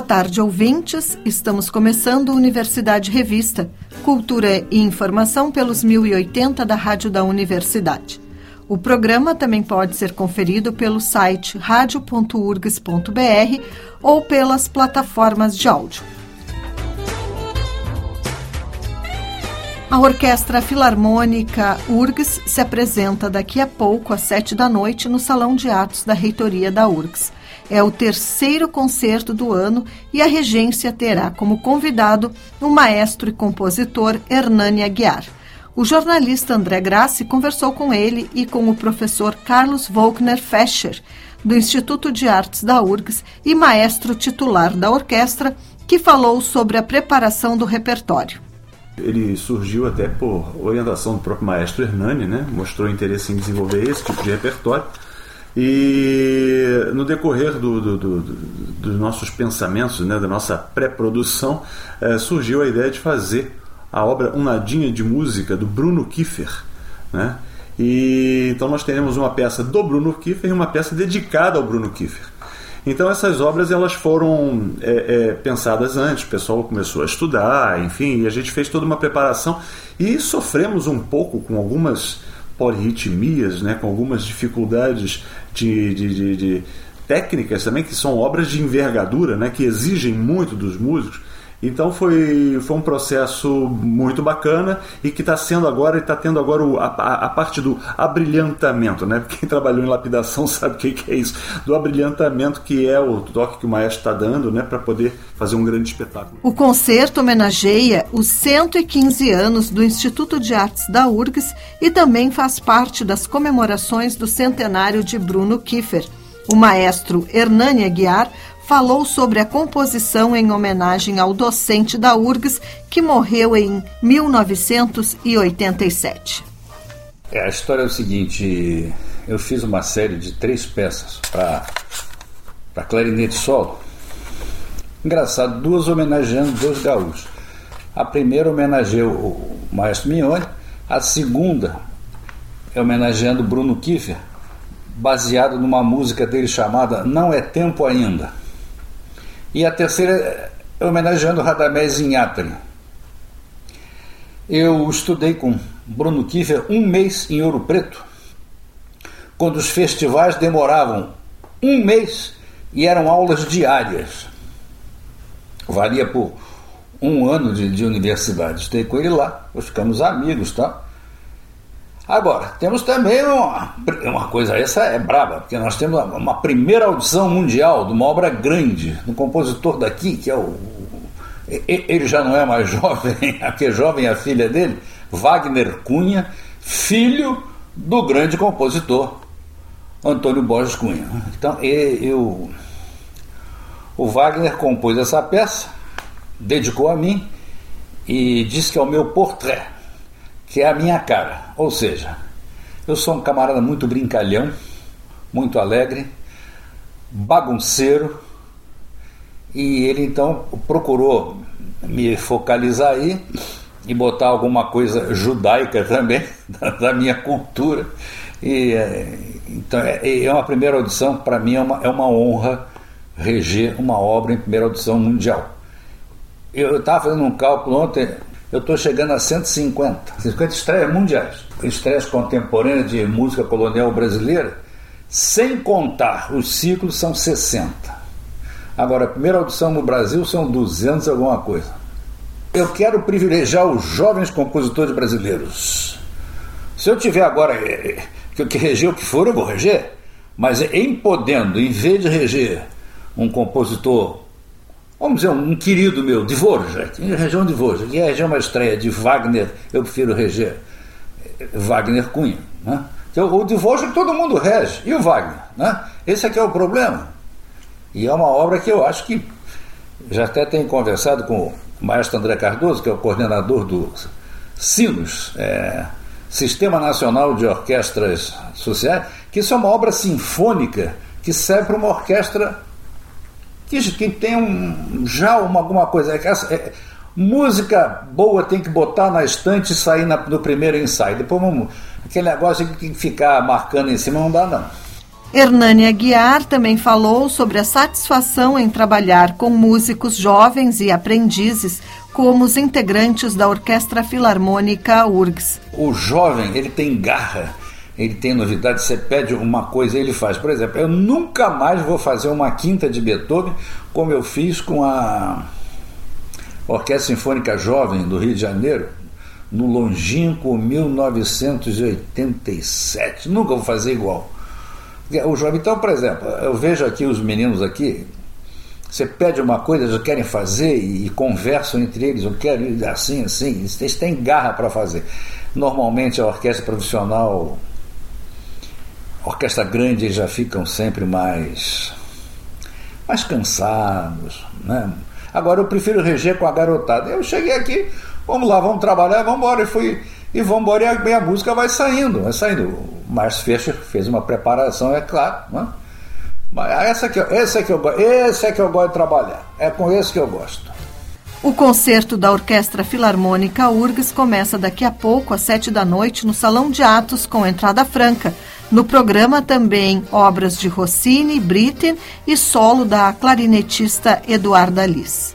Boa tarde, ouvintes. Estamos começando Universidade Revista, Cultura e Informação pelos 1080 da Rádio da Universidade. O programa também pode ser conferido pelo site radio.urgs.br ou pelas plataformas de áudio. A Orquestra Filarmônica URGS se apresenta daqui a pouco, às sete da noite, no Salão de Atos da Reitoria da URGS. É o terceiro concerto do ano e a regência terá como convidado o maestro e compositor Hernani Aguiar. O jornalista André Grassi conversou com ele e com o professor Carlos Volkner Fescher, do Instituto de Artes da URGS e maestro titular da orquestra, que falou sobre a preparação do repertório. Ele surgiu até por orientação do próprio maestro Hernani, né? mostrou interesse em desenvolver esse tipo de repertório. E no decorrer do, do, do, dos nossos pensamentos, né, da nossa pré-produção, eh, surgiu a ideia de fazer a obra Um Nadinha de Música, do Bruno Kiefer. Né? E, então nós teremos uma peça do Bruno Kiefer e uma peça dedicada ao Bruno Kiefer. Então essas obras elas foram é, é, pensadas antes, o pessoal começou a estudar, enfim, e a gente fez toda uma preparação e sofremos um pouco com algumas polirritmias, né, com algumas dificuldades de, de, de, de técnicas também, que são obras de envergadura, né, que exigem muito dos músicos. Então foi, foi um processo muito bacana e que está sendo agora e está tendo agora o, a, a, parte do abrilhantamento, né? Quem trabalhou em lapidação sabe o que, que, é isso, do abrilhantamento que é o toque que o maestro está dando, né? Para poder fazer um grande espetáculo. O concerto homenageia os 115 anos do Instituto de Artes da URGS e também faz parte das comemorações do centenário de Bruno Kiefer. O maestro Hernani Aguiar falou sobre a composição em homenagem ao docente da URGS que morreu em 1987. É, a história é o seguinte: eu fiz uma série de três peças para clarinete solo. Engraçado, duas homenageando dois gaúchos. A primeira homenageia o maestro Mignone, a segunda é homenageando Bruno Kiefer, baseado numa música dele chamada Não é Tempo Ainda. E a terceira é homenageando Radamés Inhatri. Eu estudei com Bruno Kiefer um mês em Ouro Preto, quando os festivais demoravam um mês e eram aulas diárias. Valia por um ano de, de universidade. Estudei com ele lá, nós ficamos amigos, tá? Agora, temos também uma, uma coisa, essa é braba, porque nós temos uma primeira audição mundial de uma obra grande, do compositor daqui, que é o. Ele já não é mais jovem, a que é jovem a filha dele, Wagner Cunha, filho do grande compositor Antônio Borges Cunha. Então, eu, o Wagner compôs essa peça, dedicou a mim e disse que é o meu portrait que é a minha cara. Ou seja, eu sou um camarada muito brincalhão, muito alegre, bagunceiro, e ele então procurou me focalizar aí e botar alguma coisa judaica também, da, minha cultura. E, é, então é, é uma primeira audição, para mim é uma, é uma honra reger uma obra em primeira audição mundial. Eu estava fazendo um cálculo ontem, eu estou chegando a 150, 50 estreias mundiais, estreias contemporâneas de música colonial brasileira, sem contar os ciclos, são 60. Agora, a primeira audição no Brasil são 200 alguma coisa. Eu quero privilegiar os jovens compositores brasileiros. Se eu tiver agora eh, que, que reger o que for, eu vou reger. Mas em podendo, em vez de reger um compositor vamos dizer, um querido meu, de Dvorak, região de Dvorak, que é a região mais estreia de Wagner, eu prefiro reger Wagner Cunha. Né? Então, o Dvorak todo mundo rege, e o Wagner? Né? Esse aqui é o problema. E é uma obra que eu acho que já até tenho conversado com o maestro André Cardoso, que é o coordenador do Sinos, é, Sistema Nacional de Orquestras Sociais, que isso é uma obra sinfônica que serve para uma orquestra que, que tem um, já uma, alguma coisa. É, é, música boa tem que botar na estante e sair na, no primeiro ensaio. Depois vamos, aquele negócio que ficar marcando em cima não dá não. Hernani Aguiar também falou sobre a satisfação em trabalhar com músicos jovens e aprendizes como os integrantes da Orquestra Filarmônica URGS. O jovem, ele tem garra, ele tem novidade, você pede uma coisa ele faz. Por exemplo, eu nunca mais vou fazer uma quinta de Beethoven como eu fiz com a Orquestra Sinfônica Jovem do Rio de Janeiro, no longínquo 1987. Nunca vou fazer igual. O jovem, então, por exemplo, eu vejo aqui os meninos aqui, você pede uma coisa, eles querem fazer e, e conversam entre eles, eu quero assim, assim, eles têm garra para fazer. Normalmente a orquestra profissional, orquestra grande, já ficam sempre mais, mais cansados. Né? Agora eu prefiro reger com a garotada. Eu cheguei aqui, vamos lá, vamos trabalhar, vamos embora. E fui e vamos embora e a, a música vai saindo, vai saindo. O Márcio Fischer fez uma preparação, é claro. Né? Mas essa que, esse, é que eu, esse é que eu gosto de trabalhar. É com esse que eu gosto. O concerto da Orquestra Filarmônica URGS começa daqui a pouco, às sete da noite, no Salão de Atos, com entrada franca. No programa também obras de Rossini, Britten e solo da clarinetista Eduarda Liz.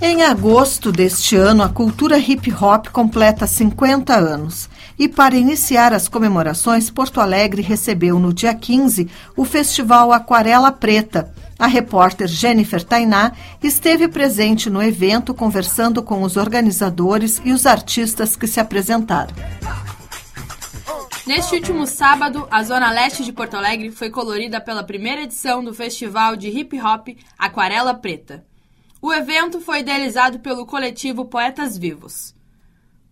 Em agosto deste ano, a cultura hip hop completa 50 anos. E para iniciar as comemorações, Porto Alegre recebeu no dia 15 o Festival Aquarela Preta. A repórter Jennifer Tainá esteve presente no evento conversando com os organizadores e os artistas que se apresentaram. Neste último sábado, a zona leste de Porto Alegre foi colorida pela primeira edição do Festival de Hip Hop Aquarela Preta. O evento foi idealizado pelo coletivo Poetas Vivos.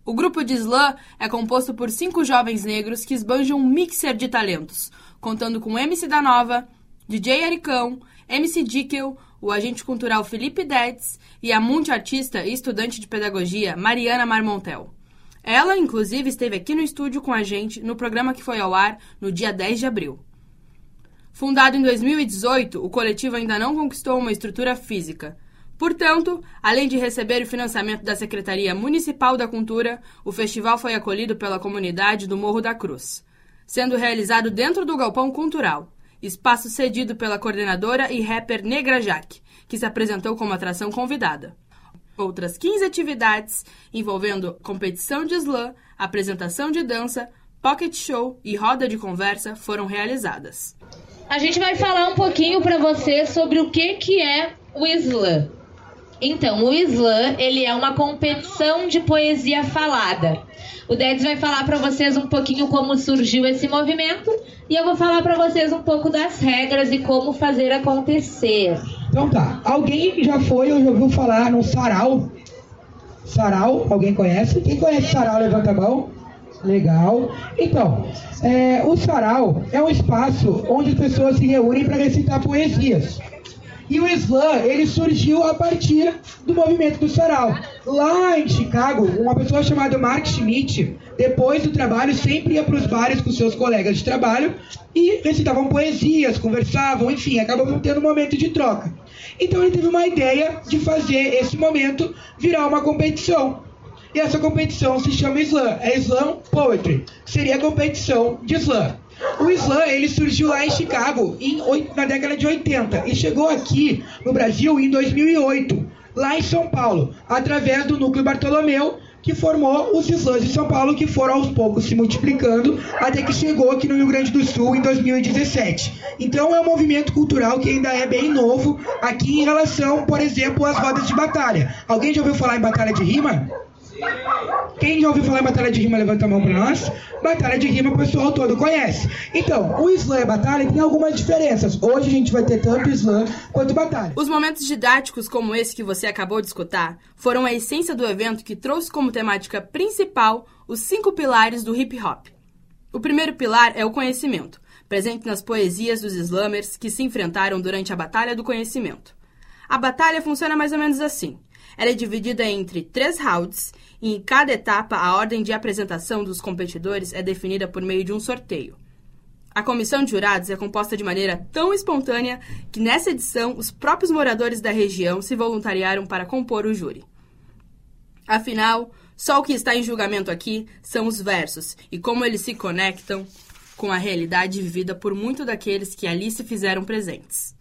O grupo de slam é composto por cinco jovens negros que esbanjam um mixer de talentos, contando com MC da Nova, DJ Aricão, MC Dickel, o agente cultural Felipe Detz e a multiartista e estudante de pedagogia Mariana Marmontel. Ela, inclusive, esteve aqui no estúdio com a gente no programa que foi ao ar no dia 10 de abril. Fundado em 2018, o coletivo ainda não conquistou uma estrutura física, Portanto, além de receber o financiamento da Secretaria Municipal da Cultura, o festival foi acolhido pela comunidade do Morro da Cruz, sendo realizado dentro do Galpão Cultural, espaço cedido pela coordenadora e rapper Negra Jaque, que se apresentou como atração convidada. Outras 15 atividades, envolvendo competição de slam, apresentação de dança, pocket show e roda de conversa, foram realizadas. A gente vai falar um pouquinho para você sobre o que, que é o slam. Então, o slam, ele é uma competição de poesia falada. O Dedes vai falar para vocês um pouquinho como surgiu esse movimento e eu vou falar para vocês um pouco das regras e como fazer acontecer. Então tá, alguém já foi ou já ouviu falar no sarau? Sarau, alguém conhece? Quem conhece sarau, levanta a mão. Legal. Então, é, o sarau é um espaço onde as pessoas se reúnem para recitar poesias. E o slam, ele surgiu a partir do movimento do sarau. Lá em Chicago, uma pessoa chamada Mark Schmidt, depois do trabalho, sempre ia para os bares com seus colegas de trabalho e recitavam poesias, conversavam, enfim, acabavam tendo um momento de troca. Então ele teve uma ideia de fazer esse momento virar uma competição. E essa competição se chama Slam, é Slam Poetry, seria a competição de Slam. O slam ele surgiu lá em Chicago em, na década de 80 e chegou aqui no Brasil em 2008, lá em São Paulo, através do Núcleo Bartolomeu, que formou os slams de São Paulo, que foram aos poucos se multiplicando, até que chegou aqui no Rio Grande do Sul em 2017. Então é um movimento cultural que ainda é bem novo aqui em relação, por exemplo, às rodas de batalha. Alguém já ouviu falar em batalha de rima? Quem já ouviu falar em batalha de rima, levanta a mão para nós. Batalha de rima o pessoal todo conhece. Então, o slam e a batalha tem algumas diferenças. Hoje a gente vai ter tanto slam quanto batalha. Os momentos didáticos como esse que você acabou de escutar foram a essência do evento que trouxe como temática principal os cinco pilares do hip hop. O primeiro pilar é o conhecimento, presente nas poesias dos slamers que se enfrentaram durante a Batalha do Conhecimento. A batalha funciona mais ou menos assim. Ela é dividida entre três rounds e em cada etapa a ordem de apresentação dos competidores é definida por meio de um sorteio. A comissão de jurados é composta de maneira tão espontânea que nessa edição os próprios moradores da região se voluntariaram para compor o júri. Afinal, só o que está em julgamento aqui são os versos e como eles se conectam com a realidade vivida por muitos daqueles que ali se fizeram presentes.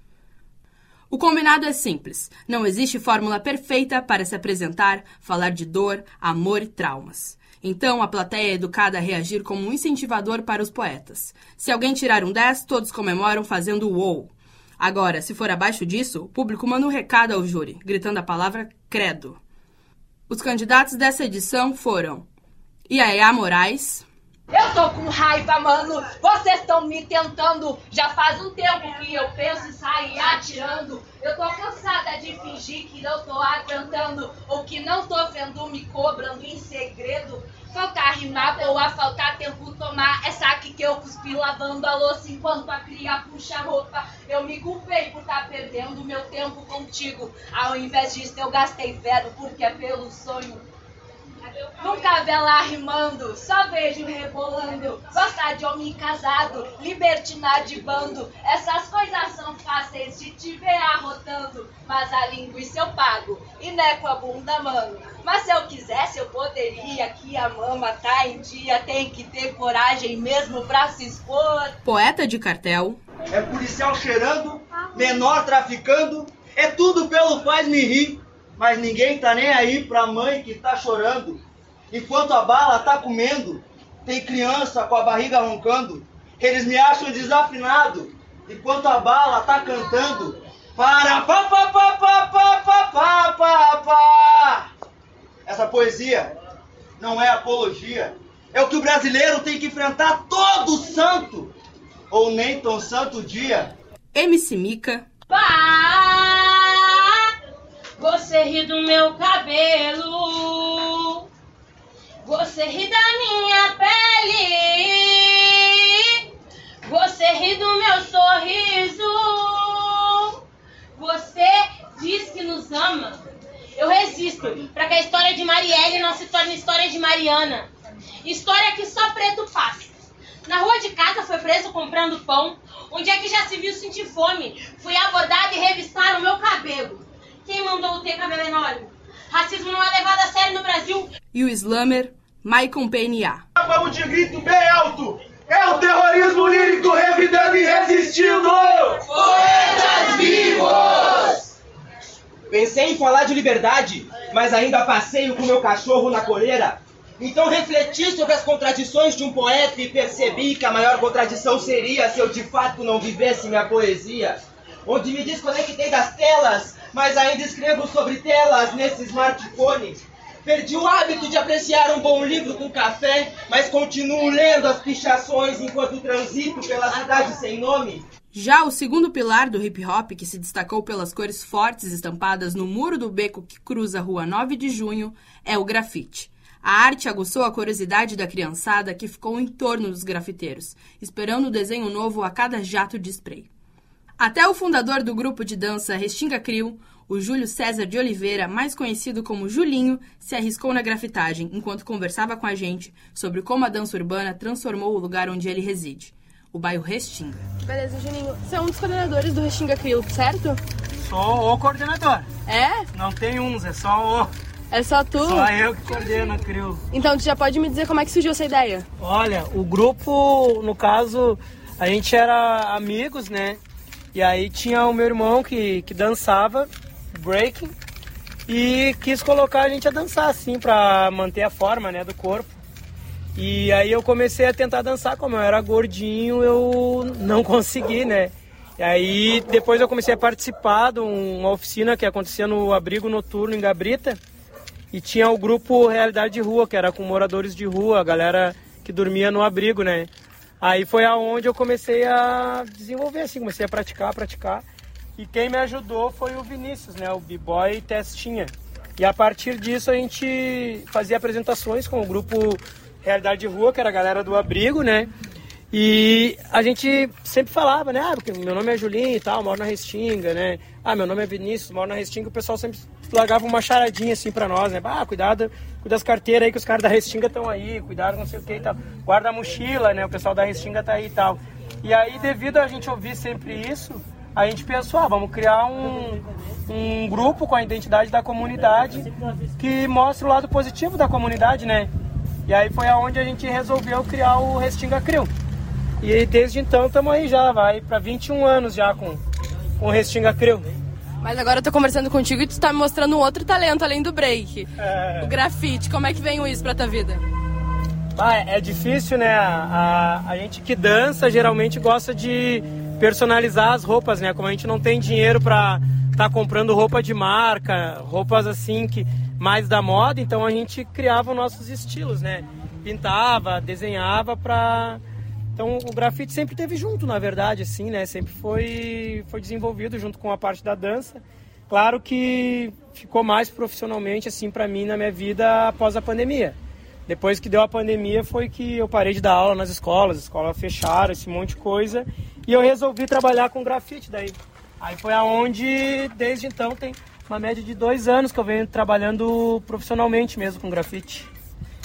O combinado é simples: não existe fórmula perfeita para se apresentar, falar de dor, amor e traumas. Então, a plateia é educada a reagir como um incentivador para os poetas. Se alguém tirar um 10, todos comemoram fazendo wow. Agora, se for abaixo disso, o público manda um recado ao júri, gritando a palavra credo. Os candidatos dessa edição foram Iaia Moraes, eu tô com raiva, mano. Vocês estão me tentando. Já faz um tempo que eu penso em sair atirando. Eu tô cansada de fingir que não tô aguentando. Ou que não tô vendo me cobrando em segredo. Faltar rimar ou a faltar tempo tomar. É saque que eu cuspi lavando a louça enquanto a cria puxa a roupa. Eu me culpei por estar tá perdendo meu tempo contigo. Ao invés disso eu gastei verbo porque é pelo sonho. Nunca vê lá rimando, só vejo rebolando. Gosta de homem casado, libertina de bando. Essas coisas são fáceis de te ver arrotando. Mas a linguiça eu pago, e né com a bunda, mano. Mas se eu quisesse, eu poderia. Que a mama tá em dia, tem que ter coragem mesmo pra se expor. Poeta de cartel. É policial cheirando, menor traficando. É tudo pelo faz-me rir. Mas ninguém tá nem aí pra mãe que tá chorando. Enquanto a bala tá comendo, tem criança com a barriga roncando. Eles me acham desafinado. Enquanto a bala tá cantando. Para pa pa pa pa pa pa pa pa pa. Essa poesia não é apologia. É o que o brasileiro tem que enfrentar todo santo ou nem tão santo dia. MC Mica. Pá, você ri do meu cabelo. Você ri da minha pele, você ri do meu sorriso, você diz que nos ama. Eu resisto para que a história de Marielle não se torne história de Mariana. História que só preto passa. Na rua de casa foi preso comprando pão. Onde é que já se viu sentir fome? Fui abordado e revistaram o meu cabelo. Quem mandou ter cabelo enorme? Racismo não é levado a sério no Brasil. E o slammer Maicon PNA. Vamos de grito bem alto. É o terrorismo lírico revidando e resistindo. Poetas vivos! Pensei em falar de liberdade, mas ainda passeio com meu cachorro na coleira. Então refleti sobre as contradições de um poeta e percebi que a maior contradição seria se eu de fato não vivesse minha poesia. Onde me desconectei das telas, mas ainda escrevo sobre telas nesse smartphone. Perdi o hábito de apreciar um bom livro com café, mas continuo lendo as pichações enquanto transito pela cidade sem nome. Já o segundo pilar do hip hop, que se destacou pelas cores fortes estampadas no muro do beco que cruza a rua 9 de junho, é o grafite. A arte aguçou a curiosidade da criançada que ficou em torno dos grafiteiros, esperando o desenho novo a cada jato de spray. Até o fundador do grupo de dança Restinga Crio, o Júlio César de Oliveira, mais conhecido como Julinho, se arriscou na grafitagem enquanto conversava com a gente sobre como a dança urbana transformou o lugar onde ele reside, o bairro Restinga. Beleza, Julinho. Você é um dos coordenadores do Restinga Crio, certo? Sou o coordenador. É? Não tem uns, é só o. É só tu? Só eu que coordeno a CRIO. Então, tu já pode me dizer como é que surgiu essa ideia? Olha, o grupo, no caso, a gente era amigos, né? E aí tinha o meu irmão que, que dançava breaking e quis colocar a gente a dançar assim para manter a forma, né, do corpo. E aí eu comecei a tentar dançar, como eu era gordinho, eu não consegui, né? E aí depois eu comecei a participar de uma oficina que acontecia no abrigo noturno em Gabrita. E tinha o grupo Realidade de Rua, que era com moradores de rua, a galera que dormia no abrigo, né? Aí foi aonde eu comecei a desenvolver, assim, comecei a praticar, praticar. E quem me ajudou foi o Vinícius, né? O B-Boy Testinha. E a partir disso a gente fazia apresentações com o grupo Realidade de Rua, que era a galera do abrigo, né? E a gente sempre falava, né? Ah, porque meu nome é Julinho e tal, moro na Restinga, né? Ah, meu nome é Vinícius, moro na Restinga. O pessoal sempre largava uma charadinha assim pra nós, né? Ah, cuidado, cuida das carteiras aí que os caras da Restinga estão aí, cuidado, não sei o que e tal. Guarda a mochila, né? O pessoal da Restinga tá aí e tal. E aí, devido a gente ouvir sempre isso, a gente pensou, ah, vamos criar um, um grupo com a identidade da comunidade que mostre o lado positivo da comunidade, né? E aí foi aonde a gente resolveu criar o Restinga Crew. E desde então estamos aí já, vai para 21 anos já com, com o Restinga Crew. Mas agora eu tô conversando contigo e tu tá me mostrando um outro talento além do break. É. O grafite. Como é que vem isso pra tua vida? Ah, é difícil, né? A, a, a gente que dança geralmente gosta de personalizar as roupas, né? Como a gente não tem dinheiro para estar tá comprando roupa de marca, roupas assim que mais da moda, então a gente criava nossos estilos, né? Pintava, desenhava para então o grafite sempre teve junto, na verdade, assim, né? Sempre foi foi desenvolvido junto com a parte da dança. Claro que ficou mais profissionalmente assim para mim na minha vida após a pandemia. Depois que deu a pandemia foi que eu parei de dar aula nas escolas, as escolas fecharam, esse monte de coisa, e eu resolvi trabalhar com grafite daí. Aí foi aonde, desde então, tem uma média de dois anos que eu venho trabalhando profissionalmente mesmo com grafite.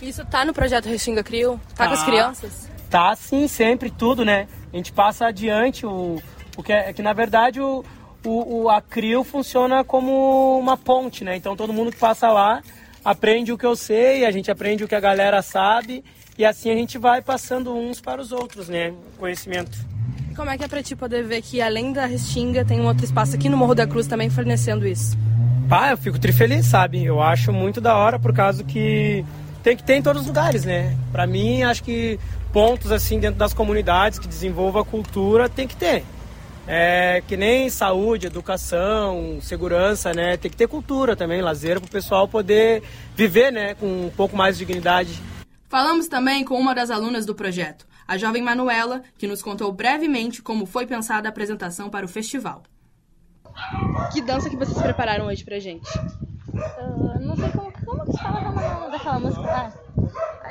Isso tá no projeto Restinga Crio? Tá, tá com as crianças? Tá sim, sempre, tudo, né? A gente passa adiante o, o que é, é que na verdade o, o, o, a CRIO funciona como uma ponte, né? Então todo mundo que passa lá aprende o que eu sei, a gente aprende o que a galera sabe e assim a gente vai passando uns para os outros, né? Conhecimento. Como é que é pra ti poder ver que além da Restinga tem um outro espaço aqui no Morro da Cruz também fornecendo isso? Pá, eu fico trifeliz, sabe? Eu acho muito da hora por causa que tem que ter em todos os lugares, né? Pra mim, acho que pontos assim dentro das comunidades que desenvolva a cultura tem que ter. É que nem saúde, educação, segurança, né? Tem que ter cultura também, lazer para o pessoal poder viver, né, com um pouco mais de dignidade. Falamos também com uma das alunas do projeto, a jovem Manuela, que nos contou brevemente como foi pensada a apresentação para o festival. Que dança que vocês prepararam hoje pra gente? Uh, não sei como, como que fala daquela música. Ah,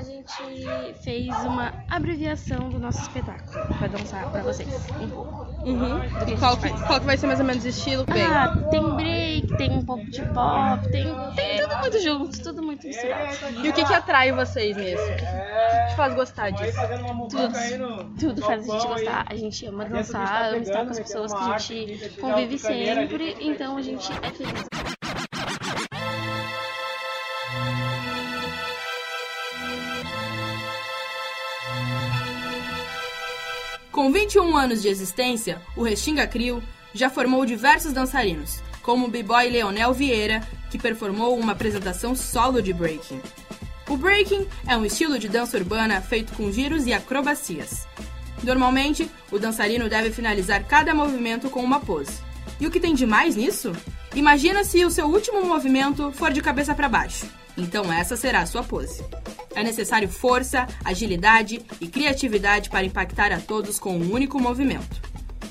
a gente fez uma abreviação do nosso espetáculo para dançar para vocês um pouco. Uhum. Que qual, que, qual que vai ser mais ou menos o estilo? Bem? Ah, tem break, tem um pouco de pop, tem, tem tudo muito junto, tudo muito misturado. E o que que atrai vocês nisso? O que, que faz gostar disso? Tudo, tudo faz a gente gostar. A gente ama dançar, ama estar com as pessoas que a gente convive sempre, então a gente é feliz. Com 21 anos de existência, o Restinga Crio já formou diversos dançarinos, como o b-boy Leonel Vieira, que performou uma apresentação solo de breaking. O breaking é um estilo de dança urbana feito com giros e acrobacias. Normalmente, o dançarino deve finalizar cada movimento com uma pose. E o que tem de mais nisso? Imagina se o seu último movimento for de cabeça para baixo. Então essa será a sua pose. É necessário força, agilidade e criatividade para impactar a todos com um único movimento.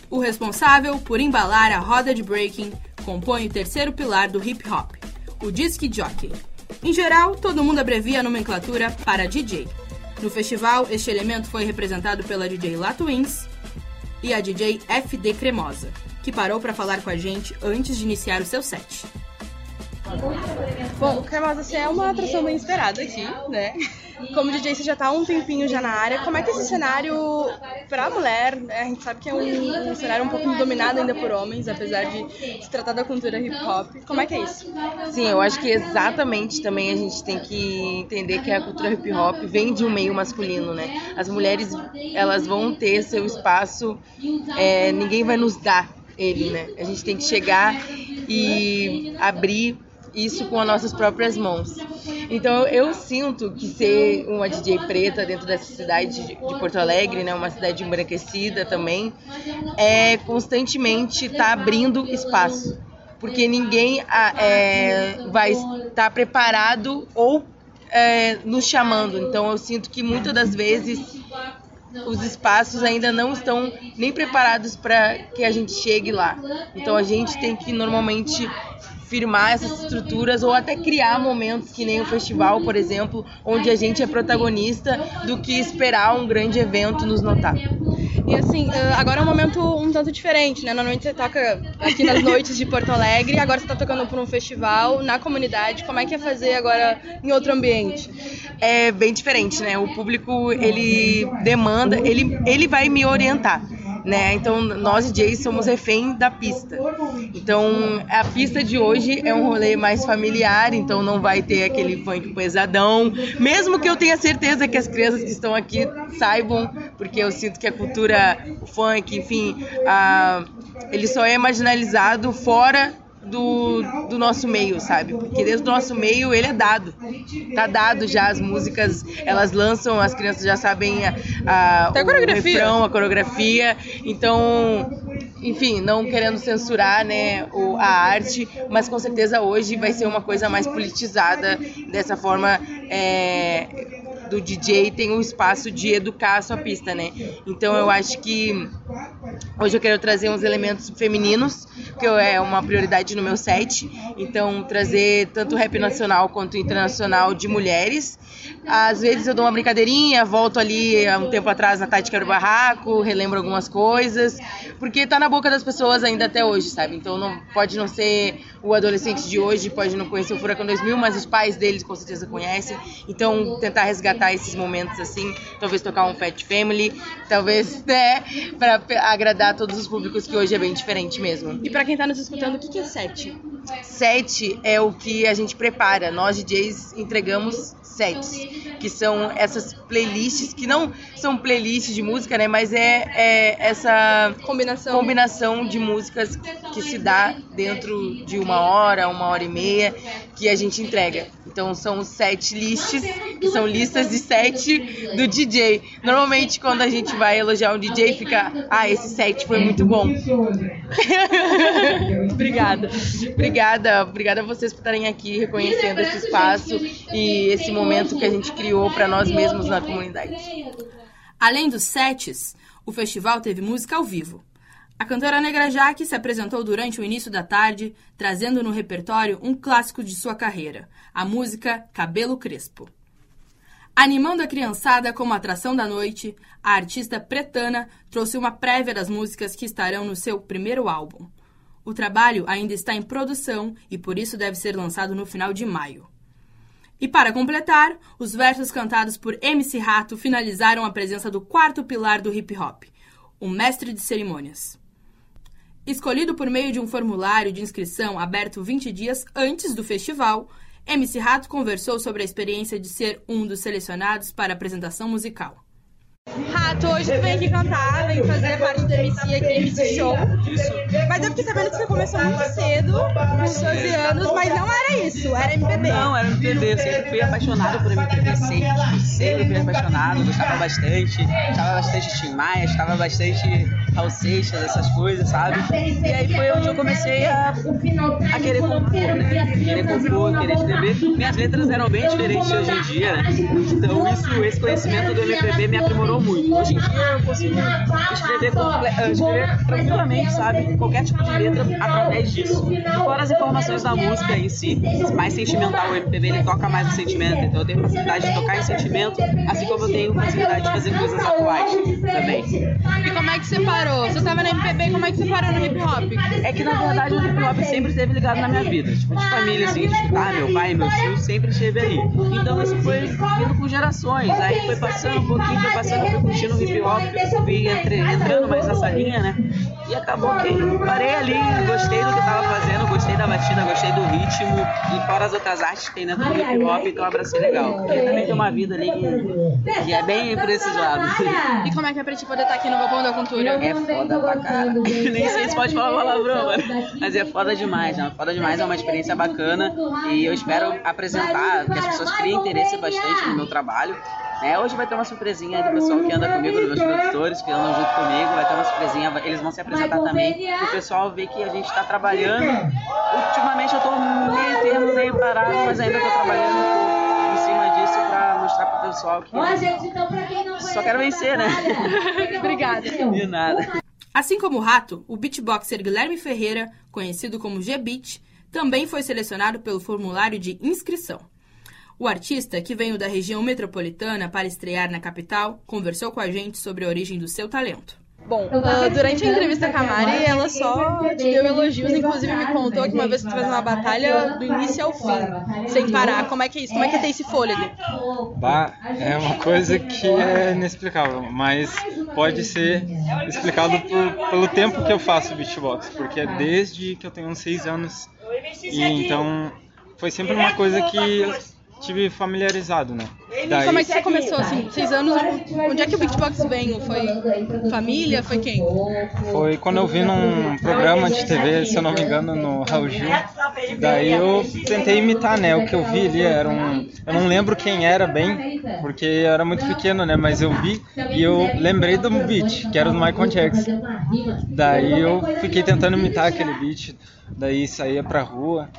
O responsável por embalar a roda de breaking compõe o terceiro pilar do hip hop, o disc jockey. Em geral, todo mundo abrevia a nomenclatura para DJ. No festival, este elemento foi representado pela DJ La Twins e a DJ FD Cremosa, que parou para falar com a gente antes de iniciar o seu set. Bom, o Cremosa você é uma atração bem esperada aqui, né? Como DJ, você já tá há um tempinho já na área. Como é que esse cenário, pra mulher, né? a gente sabe que é um, um, cenário um pouco dominado ainda por homens, apesar de se tratar da cultura hip hop. Como é que é isso? Sim, eu acho que exatamente também a gente tem que entender que a cultura hip hop vem de um meio masculino, né? As mulheres, elas vão ter seu espaço, é, ninguém vai nos dar ele, né? A gente tem que chegar e abrir isso com as nossas próprias mãos. Então eu sinto que ser uma DJ preta dentro dessa cidade de Porto Alegre, né, uma cidade embranquecida também, é constantemente estar tá abrindo espaço, porque ninguém ah, é, vai estar preparado ou é, nos chamando. Então eu sinto que muitas das vezes os espaços ainda não estão nem preparados para que a gente chegue lá. Então a gente tem que normalmente firmar essas estruturas ou até criar momentos que nem o festival, por exemplo, onde a gente é protagonista do que esperar um grande evento nos notar. E assim, agora é um momento um tanto diferente, né? Normalmente você toca aqui nas noites de Porto Alegre, agora você está tocando por um festival na comunidade. Como é que é fazer agora em outro ambiente? É bem diferente, né? O público, ele demanda, ele, ele vai me orientar né? Então nós DJs somos refém da pista. Então a pista de hoje é um rolê mais familiar, então não vai ter aquele funk pesadão, mesmo que eu tenha certeza que as crianças que estão aqui saibam, porque eu sinto que a cultura funk, enfim, a, ele só é marginalizado fora do, do nosso meio, sabe? Porque dentro do nosso meio ele é dado. Tá dado já as músicas, elas lançam, as crianças já sabem a, a, a coreografia. refrão, a coreografia. Então, enfim, não querendo censurar né, o, a arte, mas com certeza hoje vai ser uma coisa mais politizada. Dessa forma, é, do DJ tem um espaço de educar a sua pista, né? Então eu acho que hoje eu quero trazer uns elementos femininos, que é uma prioridade no meu set. Então trazer tanto rap nacional quanto internacional de mulheres. Às vezes eu dou uma brincadeirinha, volto ali há um tempo atrás na Tática do Barraco, relembro algumas coisas, porque tá na boca das pessoas ainda até hoje, sabe? Então não pode não ser o adolescente de hoje, pode não conhecer o Furacão 2000, mas os pais deles com certeza conhecem. Então tentar resgatar esses momentos assim, talvez tocar um Fat Family, talvez né, para agradar todos os públicos que hoje é bem diferente mesmo. E para quem tá nos escutando, o que, que é set? Set é o que a gente prepara. Nós DJs entregamos sets, que são essas playlists que não são playlists de música, né, mas é, é essa combinação combinação de músicas que se dá dentro de uma hora, uma hora e meia que a gente entrega. Então são sete lists, que são listas de sete do DJ. Normalmente quando a gente vai elogiar um DJ fica, ah, esse set foi muito bom. obrigada. Obrigada, obrigada a vocês por estarem aqui reconhecendo esse espaço e esse momento que a gente criou para nós mesmos na comunidade. Além dos sets, o festival teve música ao vivo. A cantora Negra Jaque se apresentou durante o início da tarde, trazendo no repertório um clássico de sua carreira, a música Cabelo Crespo. Animando a criançada como atração da noite, a artista pretana trouxe uma prévia das músicas que estarão no seu primeiro álbum. O trabalho ainda está em produção e por isso deve ser lançado no final de maio. E para completar, os versos cantados por MC Rato finalizaram a presença do quarto pilar do hip hop, o mestre de cerimônias. Escolhido por meio de um formulário de inscrição aberto 20 dias antes do festival, MC Rato conversou sobre a experiência de ser um dos selecionados para a apresentação musical. Rato, hoje tu vem aqui cantar, vem fazer parte do MC aqui, MC Show. Mas eu fiquei sabendo que você começou muito cedo, com 12 anos, mas não era isso, era MPB. Não, era MPB, eu sempre fui apaixonado por MPB, sempre, sempre fui apaixonado, gostava bastante, gostava bastante Tim Maia, gostava bastante Raul Seixas, essas coisas, sabe? E aí foi onde eu comecei a, a querer compor, né? Querer compor, querer escrever. Minhas letras eram bem diferentes hoje em dia, né? Então isso, esse conhecimento do MPB me aprimorou muito. Hoje em dia eu consigo escrever, eh, escrever tranquilamente, sabe? Qualquer tipo de letra através disso. Fora as informações da música em si. Mais sentimental, o MPB ele toca mais o sentimento, então eu tenho facilidade de tocar em sentimento, assim como eu tenho facilidade de fazer coisas atuais também. E como é que você parou? Você estava na MPB, como é que você parou no hip hop? É que na verdade o hip hop sempre esteve ligado na minha vida. Tipo, de família, assim, de escutar, meu pai, meu tio sempre esteve aí. Então isso foi vindo por gerações. Aí foi passando um pouquinho, foi passando, curtindo o hip hop, fui entre, entrando mais nessa linha, né? E acabou que parei ali, gostei do que tava fazendo, gostei da batida, gostei do ritmo e fora as outras artes que tem dentro do hip hop, então abracei legal. E também tem uma vida ali que, que é bem por esses lados. E como é que é pra te poder estar aqui no Galpão da Cultura? É foda pra cara. Nem sei se pode falar palavrão, mano. Mas é foda demais, né? Foda demais, é uma experiência bacana e eu espero apresentar, que as pessoas criem interesse bastante no meu trabalho. É, hoje vai ter uma surpresinha aí do pessoal que anda comigo, dos meus produtores que andam junto comigo. Vai ter uma surpresinha, eles vão se apresentar também. O pessoal ver que a gente está trabalhando. Ultimamente eu estou meio termo, meio parado, mas ainda estou trabalhando em cima disso para mostrar pro pessoal que então, só quero vencer, né? Obrigada. De nada. Assim como o Rato, o beatboxer Guilherme Ferreira, conhecido como G-Beat, também foi selecionado pelo formulário de inscrição. O artista, que veio da região metropolitana para estrear na capital, conversou com a gente sobre a origem do seu talento. Bom, uh, durante a entrevista com a Mari, ela só te deu elogios, inclusive me contou que uma vez tu fez uma batalha do início ao fim, sem parar. Como é que é isso? Como é que é ter esse fôlego? Bah, é uma coisa que é inexplicável, mas pode ser explicado por, pelo tempo que eu faço beatbox, porque é desde que eu tenho uns 6 anos. E então foi sempre uma coisa que tive familiarizado, né? Daí... Como é que você começou, assim, seis anos, onde é que o beatbox veio? Foi família, foi quem? Foi quando eu vi num programa de TV, se eu não me engano, no Raul Gil, daí eu tentei imitar, né, o que eu vi ali, era um... Eu não lembro quem era bem, porque eu era muito pequeno, né, mas eu vi e eu lembrei do beat, que era do Michael Jackson. Daí eu fiquei tentando imitar aquele beat, daí saía pra rua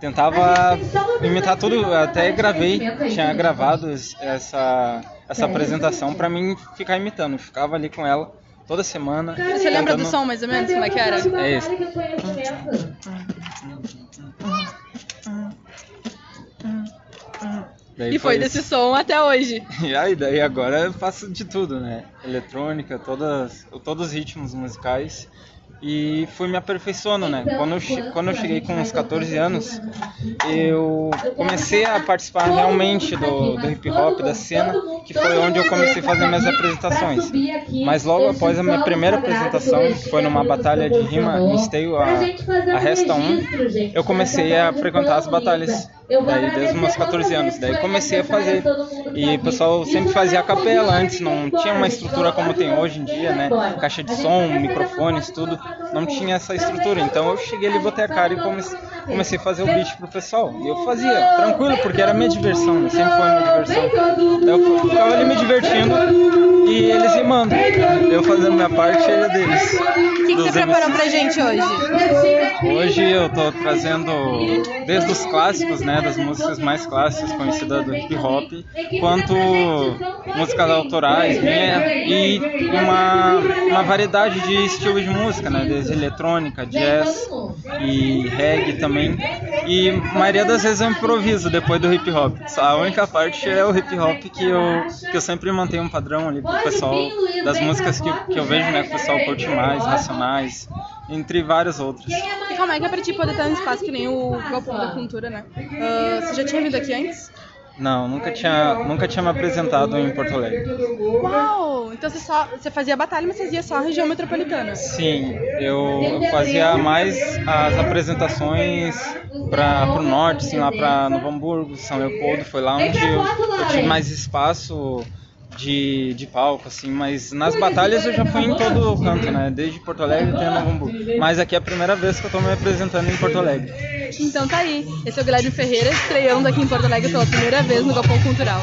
tentava imitar tudo, até gravei, tinha gravado essa, essa apresentação para mim ficar imitando, ficava ali com ela toda semana. Você tentando... lembra do som mais ou menos, como é que era? É esse. Daí e foi, foi desse som até hoje. E aí, daí agora eu faço de tudo, né? Eletrônica, todas, todos os ritmos musicais e fui me aperfeiçoando, né? Quando eu, quando eu cheguei com uns 14 anos, eu comecei a participar realmente do, do hip hop, da cena, que foi onde eu comecei a fazer minhas apresentações. Mas logo após a minha primeira apresentação, que foi numa batalha de rima em Esteio, a, a Resta 1, eu comecei a frequentar as batalhas. Daí, desde meus 14 anos. Daí comecei a fazer. E o pessoal sempre fazia a capela antes, não tinha uma estrutura como tem hoje em dia, né? Caixa de som, microfones, tudo não tinha essa estrutura. Então eu cheguei ali, botei a cara e comecei, comecei a fazer o beat pro pessoal. E eu fazia, tranquilo, porque era minha diversão, né? sempre foi minha diversão. Eu ficava ali me divertindo e eles rimando. Eu fazendo minha parte e ele deles. O que, que você preparou pra gente hoje? Hoje eu tô trazendo desde os clássicos, né? Das músicas mais clássicas conhecidas do hip hop, quanto músicas autorais minha, e uma, uma variedade de estilos de música, né? Desde eletrônica, jazz e reggae também. E a maioria das vezes eu improviso depois do hip hop. A única parte é o hip hop que eu, que eu sempre mantenho um padrão ali pro pessoal, das músicas que, que eu vejo, né? Que o pessoal curte mais, Racionais, entre várias outras. E como é que é pra ti poder estar num espaço que nem o Galpão da Cultura, né? Uh, você já tinha vindo aqui antes? Não, nunca tinha, nunca tinha me apresentado em Porto Alegre. Uau! Então você, só, você fazia batalha, mas fazia só a região metropolitana? Sim, eu fazia mais as apresentações para o norte, assim, lá para Novo Hamburgo, São Leopoldo, foi lá onde eu, eu tive mais espaço de, de palco, assim, mas nas batalhas eu já fui em todo o canto, né? Desde Porto Alegre até Novo Hamburgo. Mas aqui é a primeira vez que eu estou me apresentando em Porto Alegre. Então tá aí. Esse é o Guilherme Ferreira estreando aqui em Porto Alegre pela primeira vez no Galpão Cultural.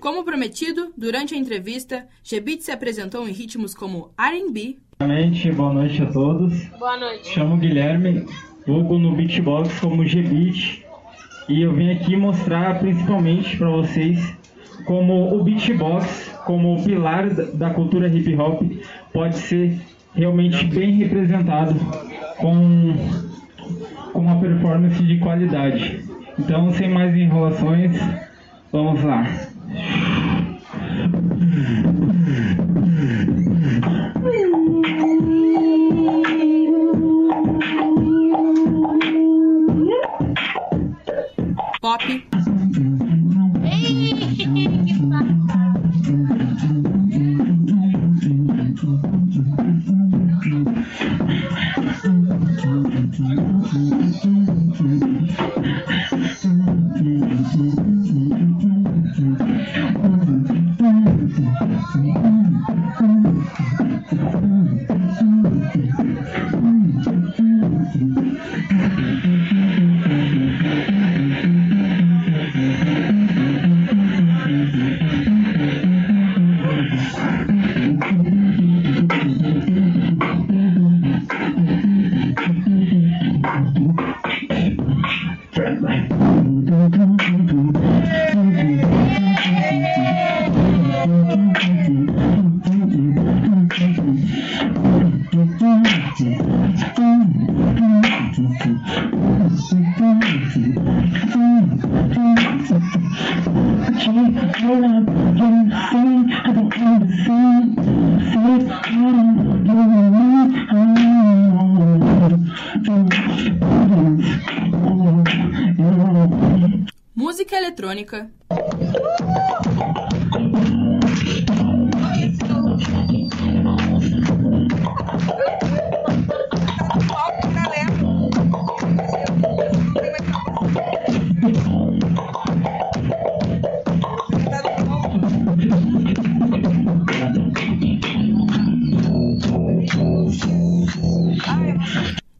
Como prometido, durante a entrevista, Gebit se apresentou em ritmos como R&B. Boa noite a todos. Boa noite. Chamo Guilherme, vulgo no beatbox como Gebit, e eu vim aqui mostrar principalmente para vocês como o beatbox, como o pilar da cultura hip hop, pode ser realmente bem representado com, com uma performance de qualidade. Então, sem mais enrolações, vamos lá. Pop música eletrônica.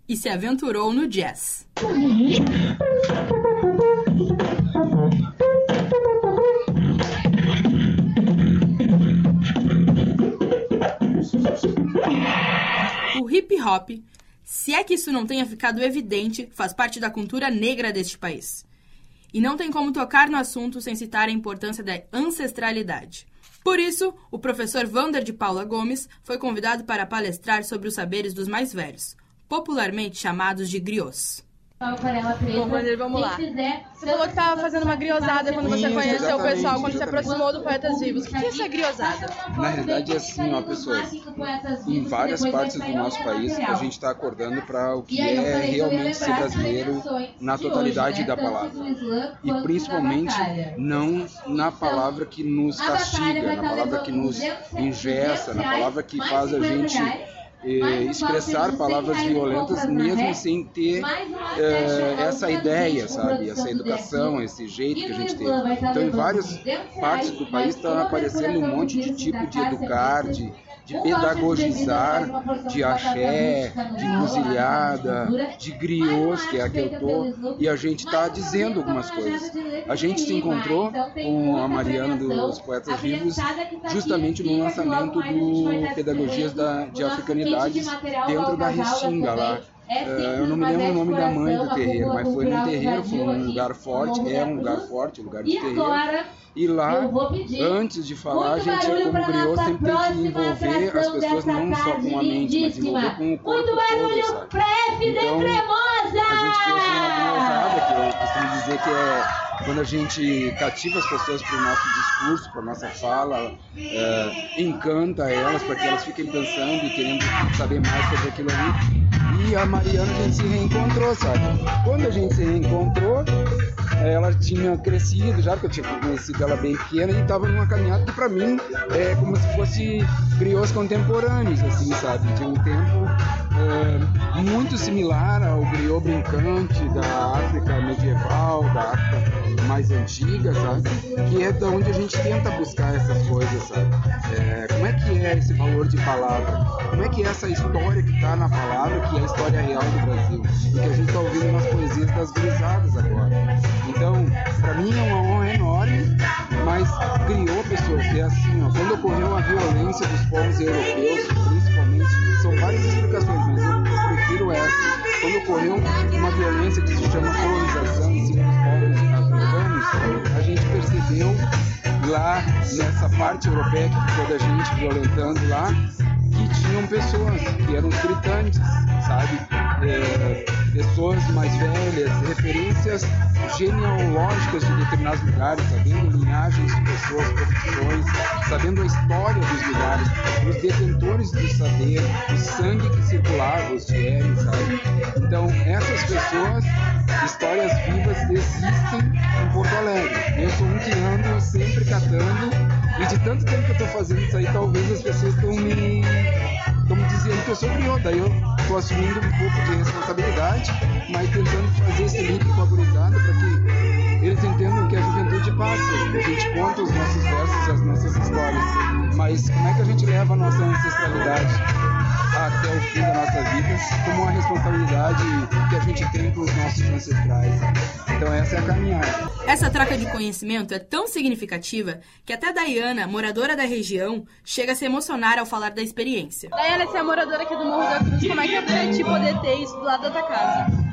E se aventurou no jazz. Hop, se é que isso não tenha ficado evidente, faz parte da cultura negra deste país. E não tem como tocar no assunto sem citar a importância da ancestralidade. Por isso, o professor Vander de Paula Gomes foi convidado para palestrar sobre os saberes dos mais velhos, popularmente chamados de griots. Bom, vamos lá. Você falou que estava fazendo uma griosada quando você conheceu o pessoal, quando se exatamente. aproximou do Poetas Vivos. O que é essa griosada? Na realidade é assim, ó, pessoas. Em várias partes do nosso país, a gente está acordando para o que é realmente ser brasileiro na totalidade da palavra. E principalmente não na palavra que nos castiga, na palavra que nos engessa, na palavra que faz a gente expressar palavras violentas mesmo sem ter eh, essa ideia, sabe? Essa educação, esse jeito que a gente teve. Então, em várias partes do país está aparecendo um monte de tipo de educar, de, de pedagogizar, de axé, de cruzilhada, de griots, que é a que eu tô, e a gente está dizendo algumas coisas. A gente se encontrou com a Mariana dos Poetas Vivos justamente no lançamento do Pedagogias da, de Africanidades dentro da Restinga lá. Eh, eu não me lembro o nome da mãe do terreiro, mas foi num terreiro, foi num lugar forte, é um lugar forte, um lugar de terreiro. E lá, antes de falar, a gente, como griot, sempre tem que envolver as pessoas não só com a mente, mas envolver com o corpo todo, sabe? Então, a gente fez uma griosada, que eu costumo dizer que é quando a gente cativa as pessoas para o nosso discurso, para a nossa fala, é, encanta elas para que elas fiquem pensando e querendo saber mais sobre aquilo ali. E a Mariana a gente se reencontrou, sabe? Quando a gente se reencontrou, ela tinha crescido já, porque eu tinha conhecido ela bem pequena e estava numa caminhada que para mim é como se fosse griots contemporâneos, assim, sabe? De um tempo é, muito similar ao griot brincante da África medieval, da África mais antiga, sabe? Que é da onde a gente tenta buscar essas coisas, sabe? É, como é que é esse valor de palavra? Como é que é essa história que está na palavra, que é a história real do Brasil? E que a gente está ouvindo nas poesias das grisadas agora. Então, para mim é uma honra enorme, mas criou pessoas é assim, ó, quando ocorreu a violência dos povos europeus, principalmente, são várias explicações, mas eu, prefiro essa. Quando ocorreu uma violência que se chama colonização em cima dos povos a gente percebeu lá nessa parte europeia que ficou da gente violentando lá, que tinham pessoas que eram gritantes, sabe? É, pessoas mais velhas, referências genealógicas de determinados lugares, sabendo linhagens de pessoas, profissões, sabendo a história dos lugares, os detentores do saber, o sangue que circulava, os dieres, sabe? Então, essas pessoas, histórias vivas, existem em Porto Alegre. Eu sou um que ando sempre catando, e de tanto tempo que eu estou fazendo isso aí, talvez as pessoas estão me, estão me dizendo que eu sou griot, daí eu estou assumindo um pouco de responsabilidade, mas tentando fazer esse link com a gurizada para que eles entendam que a juventude passa. A gente conta os nossos versos e as nossas histórias, mas como é que a gente leva a nossa ancestralidade até o fim da nossa vida como uma responsabilidade que a gente tem com os nossos ancestrais? Então essa é a caminhada. Essa troca de conhecimento é tão significativa que até Dayana, moradora da região, chega a se emocionar ao falar da experiência. Dayana, você é moradora aqui do Morro da Cruz, como é que é pra ti poder ter isso do lado da tua casa?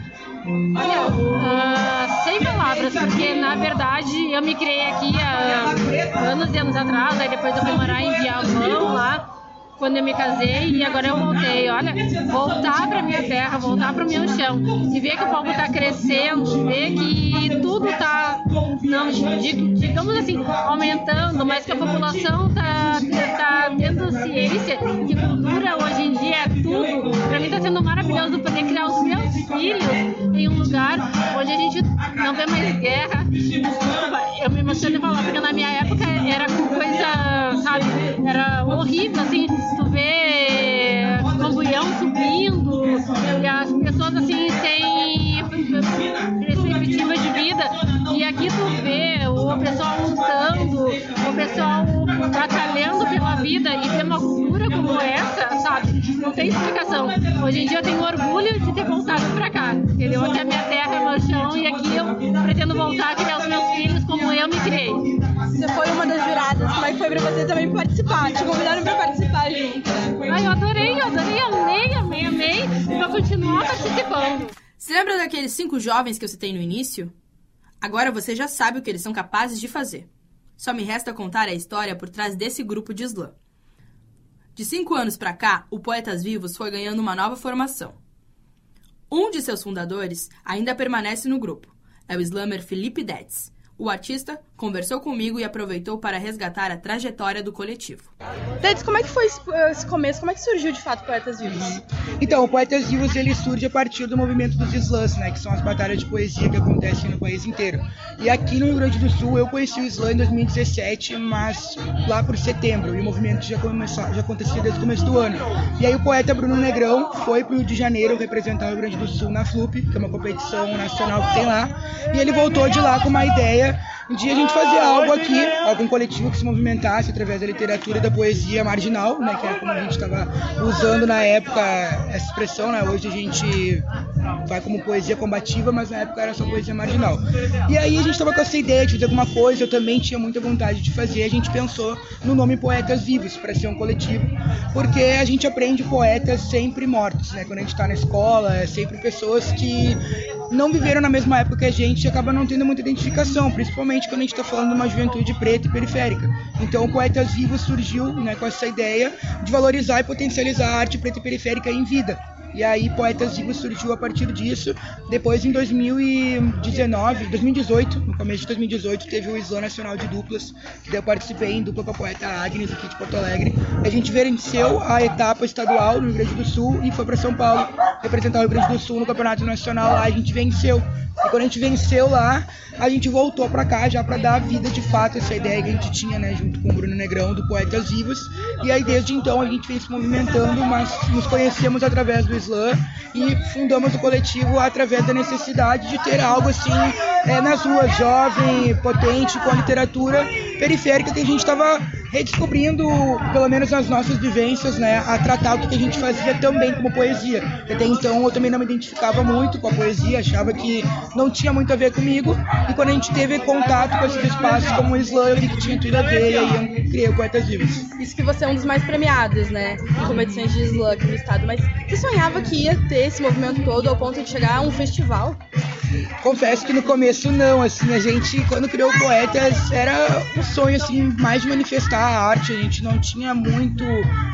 Olha, ah, sem palavras, porque na verdade eu me criei aqui há anos e anos atrás, aí depois eu fui morar em Viamão lá, quando eu me casei e agora eu voltei. Olha, voltar para minha terra, voltar para o meu chão e ver que o povo está crescendo, ver que tudo está, não, di- digamos assim, aumentando, mas que a população está tá tendo ciência que cultura hoje em dia é tudo. Para mim está sendo maravilhoso poder criar os meus filhos em um lugar onde a gente não vê mais guerra, gostando de falar, porque na minha época era coisa, sabe, era horrível, assim, tu vê comunhão subindo, e as pessoas assim sem perspectiva de vida, e aqui tu vê o pessoal lutando, o pessoal batalhando pela vida e ter uma cultura como essa, sabe? Não tem explicação. Hoje em dia eu tenho orgulho de ter voltado pra cá, entendeu? Aqui a minha terra, é meu chão e aqui eu pretendo voltar a criar os meus filhos como eu me criei. Você foi uma das juradas, como é que foi pra você também participar? Te convidaram pra participar Se lembra daqueles cinco jovens que eu citei no início? Agora você já sabe o que eles são capazes de fazer. Só me resta contar a história por trás desse grupo de slam. De cinco anos para cá, o Poetas Vivos foi ganhando uma nova formação. Um de seus fundadores ainda permanece no grupo. É o slammer Felipe Detz. O artista conversou comigo e aproveitou para resgatar a trajetória do coletivo. Dedes, como é que foi esse, começo? Como é que surgiu de fato Poetas Vivos? Então, o Poetas Vivos ele surge a partir do movimento dos slams, né, que são as batalhas de poesia que acontecem no país inteiro. E aqui no Rio Grande do Sul eu conheci o slam em 2017, mas lá por setembro, e o movimento já, começou, já acontecia desde o começo do ano. E aí o poeta Bruno Negrão foi para o Rio de Janeiro representar o Rio Grande do Sul na FLUP, que é uma competição nacional que tem lá, e ele voltou de lá com uma ideia de a gente fazer algo aqui, algum coletivo que se movimentasse através da literatura e da poesia marginal, né, que é como a gente estava usando na época essa expressão, né, hoje a gente vai como poesia combativa, mas na época era só poesia marginal. E aí a gente estava com essa ideia de fazer alguma coisa, eu também tinha muita vontade de fazer, a gente pensou no nome Poetas Vivos, para ser um coletivo, porque a gente aprende poetas sempre mortos, né, quando a gente está na escola, é sempre pessoas que não viveram na mesma época que a gente e acaba não tendo muita identificação, principalmente quando a gente está falando de uma juventude preta e periférica. Então o Poetas Vivos surgiu né, com essa ideia de valorizar e potencializar a arte preta e periférica em vida. E aí Poetas Vivos surgiu a partir disso. Depois em 2019, 2018, no começo de 2018, teve o Slam Nacional de Duplas, que eu participei em dupla com a poeta Agnes aqui de Porto Alegre. A gente venceu a etapa estadual no Rio Grande do Sul e foi para São Paulo representar o Rio Grande do Sul no Campeonato Nacional. Lá a gente venceu. E quando a gente venceu lá, a gente voltou para cá já para dar vida de fato essa ideia que a gente tinha, né, junto com o Bruno Negrão do Poetas Vivos. E aí desde então a gente vem se movimentando, mas nos conhecemos através do slam e fundamos o coletivo através da necessidade de ter algo assim é, nas ruas, jovem, potente, com a literatura periférica que a gente estava redescobrindo, pelo menos nas nossas vivências, né, a tratar o que a gente fazia também como poesia. Até então eu também não me identificava muito com a poesia, achava que não tinha muito a ver comigo. E quando a gente teve contato com esses espaços como o slam, eu vi que tinha tudo a ver e aí eu criei o Poetas Vivos. Isso que você é um dos mais premiados, né, em competições de slam aqui no estado. Mas você sonhava que ia ter esse movimento todo ao ponto de chegar a um festival? Confesso que no começo não, assim, a gente quando criou o Poetas era um sonho assim mais de manifestar a arte, a gente não tinha muito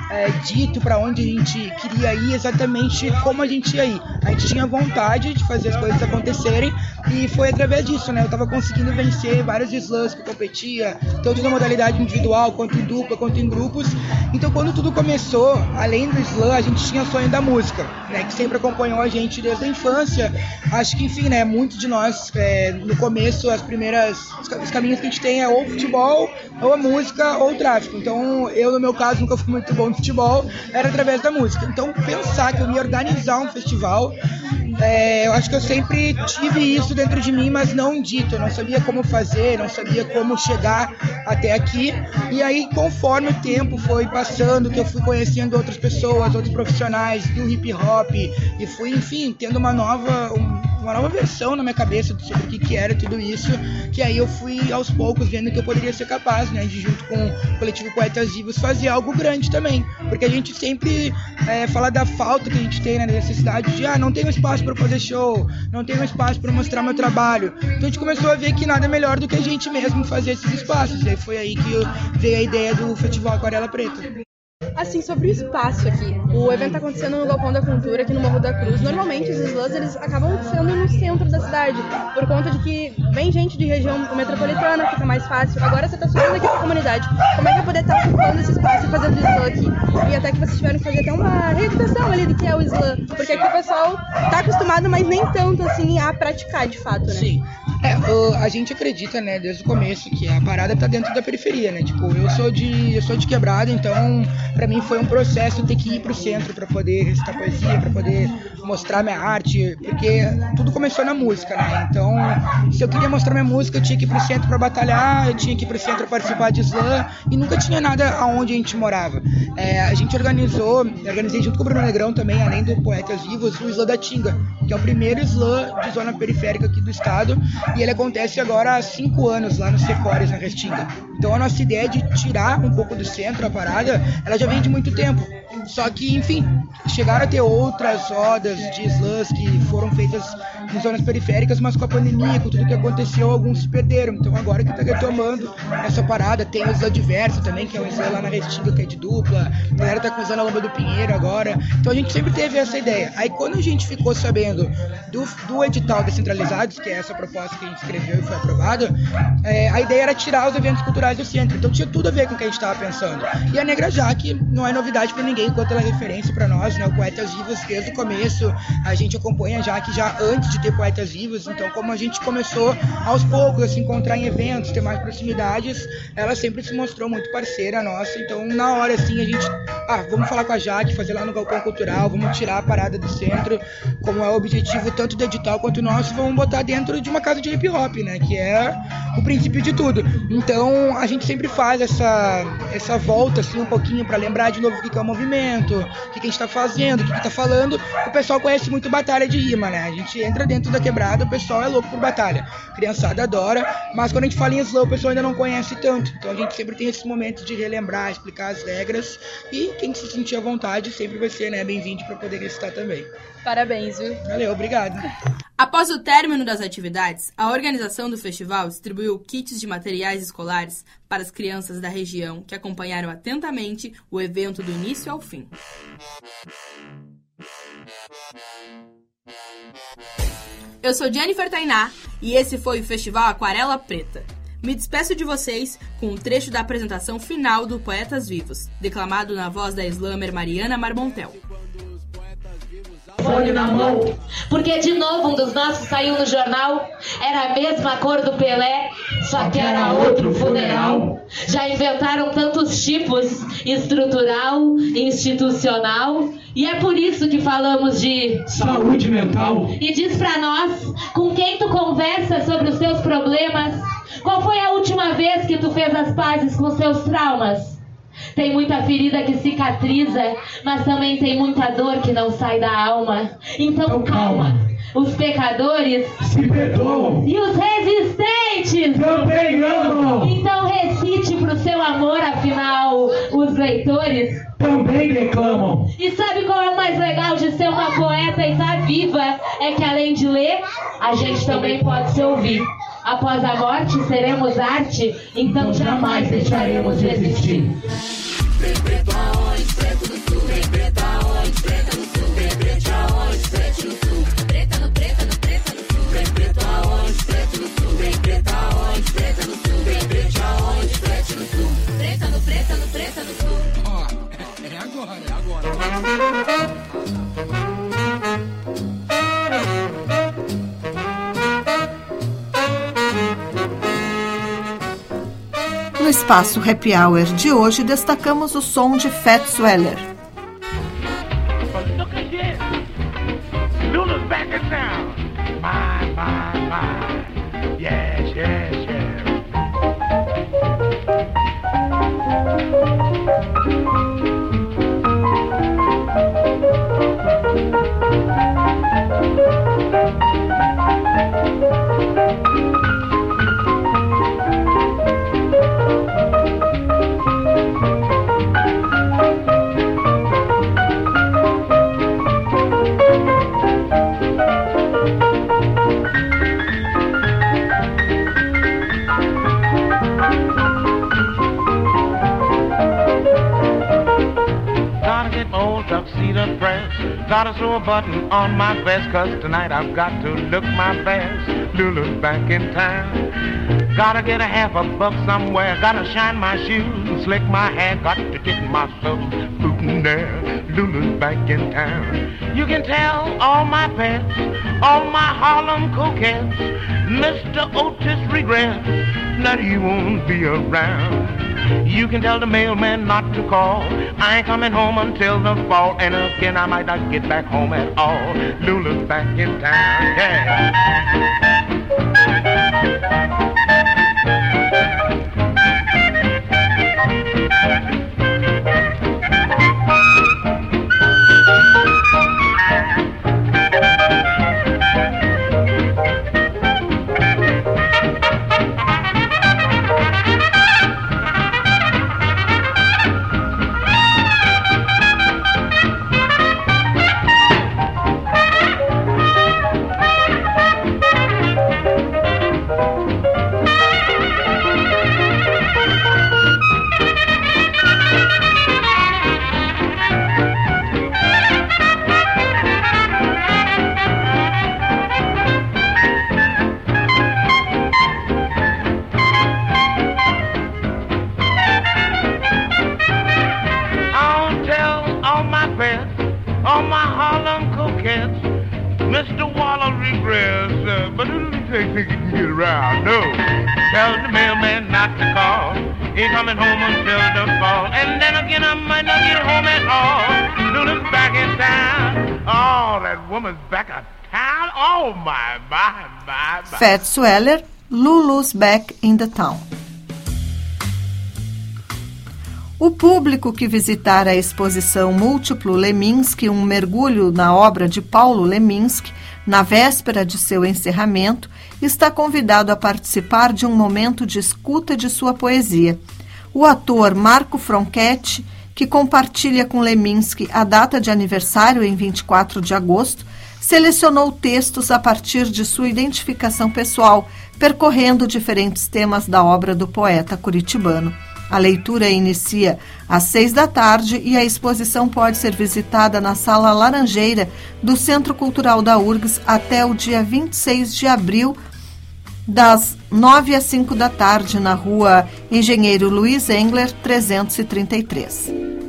é, dito para onde a gente queria ir exatamente como a gente ia ir. A gente tinha vontade de fazer as coisas acontecerem e foi através disso, né? Eu tava conseguindo vencer vários slams que eu competia, tanto na modalidade individual, quanto em dupla, quanto em grupos. Então quando tudo começou, além do slam, a gente tinha o sonho da música, né? Que sempre acompanhou a gente desde a infância. Acho que, enfim, né? Muitos de nós, é, no começo, as primeiras, os caminhos que a gente tem é ou futebol, ou a música, ou tráfico. Então eu, no meu caso, nunca fui muito bom no futebol, era através da música. Então pensar que eu ia organizar um festival, é, eu acho que eu sempre tive isso dentro de mim, mas não dito. Eu não sabia como fazer, não sabia como chegar até aqui. E aí, conforme o tempo foi passando, que eu fui conhecendo outras pessoas, outros profissionais do hip hop, e fui, enfim, tendo uma nova, uma nova versão na minha cabeça sobre o que, que era tudo isso, que aí eu fui aos poucos vendo que eu poderia ser capaz, né, de junto com o coletivo Poetas Vivos fazer algo grande também. Porque a gente sempre é, fala da falta que a gente tem, né, da necessidade de, ah, não tenho espaço para fazer show, não tenho espaço para mostrar meu trabalho. Então a gente começou a ver que nada melhor do que a gente mesmo fazer esses espaços. E aí foi aí que veio a ideia do Festival Aquarela Preta. Assim, sobre o espaço aqui. O evento está acontecendo no Galpão da Cultura, aqui no Morro da Cruz. Normalmente os slams eles acabam sendo no centro da cidade, por conta de que vem gente de região metropolitana, fica mais fácil. Agora você está subindo aqui pra comunidade. Como é que vai poder estar tá ocupando esse espaço e fazendo slam aqui? E até que vocês tiveram que fazer até uma reeducação ali do que é o slam. Porque aqui o pessoal está acostumado, mas nem tanto assim a praticar de fato, né? Sim. É, a gente acredita, né, desde o começo que a parada tá dentro da periferia, né? Tipo, eu sou de eu sou de quebrada, então pra mim foi um processo ter que ir pro centro pra poder recitar poesia, pra poder mostrar minha arte, porque tudo começou na música, né? Então, se eu queria mostrar minha música, eu tinha que ir pro centro pra batalhar, eu tinha que ir pro centro pra participar de slam e nunca tinha nada aonde a gente morava. É, a gente organizou, organizei junto com o Bruno Negrão também, além do Poetas Vivos, o Slam da Tinga, que é o primeiro slam de zona periférica aqui do estado e ele acontece agora há cinco anos lá no Secores, na Restinga. Então a nossa ideia de tirar um pouco do centro a parada, ela já vem de muito tempo. Só que, enfim, chegaram a ter outras rodas de slams que foram feitas em zonas periféricas, mas com a pandemia, com tudo que aconteceu, alguns se perderam. Então agora que tá retomando essa parada, tem o slam diverso também, que é um slam lá na Restinga, que é de dupla. A galera tá com o slam na Lomba do Pinheiro agora. Então a gente sempre teve essa ideia. Aí quando a gente ficou sabendo do, do edital descentralizados, que é essa proposta que a gente escreveu e foi aprovada, é, a ideia era tirar os eventos culturais do centro. Então tinha tudo a ver com o que a gente estava pensando. E a Negra Jaque não é novidade para ninguém, enquanto ela é referência para nós, né? O Poetas Vivos desde o começo, a gente acompanha a Jaque já antes de ter Poetas Vivos. Então, como a gente começou aos poucos a se encontrar em eventos, ter mais proximidades, ela sempre se mostrou muito parceira nossa. Então, na hora assim, a gente, ah, vamos falar com a Jaque, fazer lá no Galpão Cultural, vamos tirar a parada do centro, como é o objetivo tanto do edital quanto nosso, vamos botar dentro de uma casa de hip hop, né? Que é o princípio de tudo. Então a gente sempre faz essa, essa volta assim um pouquinho para lembrar de novo o que é o movimento, o que, a gente tá fazendo, o que, que tá falando. O pessoal conhece muito batalha de rima, né? A gente entra dentro da quebrada, o pessoal é louco por batalha. A criançada adora, mas quando a gente fala em slow, o pessoal ainda não conhece tanto. Então a gente sempre tem esses momentos de relembrar, explicar as regras e quem se sentir à vontade sempre vai ser né, bem-vindo para poder recitar também. Parabéns, viu? Valeu, obrigado. Após o término das atividades, a organização do festival distribuiu kits de materiais escolares para as crianças da região que acompanharam atentamente o evento do início ao fim. Eu sou Jennifer Tainá e esse foi o Festival Aquarela Preta. Me despeço de vocês com um trecho da apresentação final do Poetas Vivos, declamado na voz da slammer Mariana Marmontel. Fone na mão. Porque de novo um dos nossos saiu no jornal, era a mesma cor do Pelé, só que era outro funeral. Já inventaram tantos tipos, estrutural, institucional, e é por isso que falamos de Saúde mental. e diz pra nós com quem tu conversa sobre os teus problemas. Qual foi a última vez que tu fez as pazes com seus traumas? Tem muita ferida que cicatriza, mas também tem muita dor que não sai da alma. Então calma. Os pecadores se perdoam e os resistentes também amam. Então recite pro seu amor, afinal, os leitores também reclamam. e sabe qual é o mais legal de ser uma poeta e estar viva? É que além de ler, a gente também pode se ouvir. Após a morte, seremos arte, então jamais deixaremos de existir. Ó, é agora, é agora. Espaço Happy Hour de hoje, destacamos o som de Fat Sweller. Gotta sew a button on my vest, cause tonight I've got to look my best. Lulu's back in town. Gotta get a half a buck somewhere. Gotta shine my shoes, slick my hair. Got to get my there. Lulu's back in town. You can tell all my pets, all my Harlem coquettes, Mr. Otis regrets that he won't be around. You can tell the mailman not to call. I ain't coming home until the fall, and again I might not get back home at all. Lulu's back in town, yeah. My, my. Fat Sweller, Lulu's Back in the Town. O público que visitar a exposição Múltiplo Leminski, um mergulho na obra de Paulo Leminski, na véspera de seu encerramento, está convidado a participar de um momento de escuta de sua poesia. O ator Marco Fronchetti, que compartilha com Leminski a data de aniversário em 24 de agosto, selecionou textos a partir de sua identificação pessoal, percorrendo diferentes temas da obra do poeta curitibano. A leitura inicia às seis da tarde e a exposição pode ser visitada na Sala Laranjeira do Centro Cultural da URGS até o dia 26 de abril, das nove às cinco da tarde, na rua Engenheiro Luiz Engler, 333.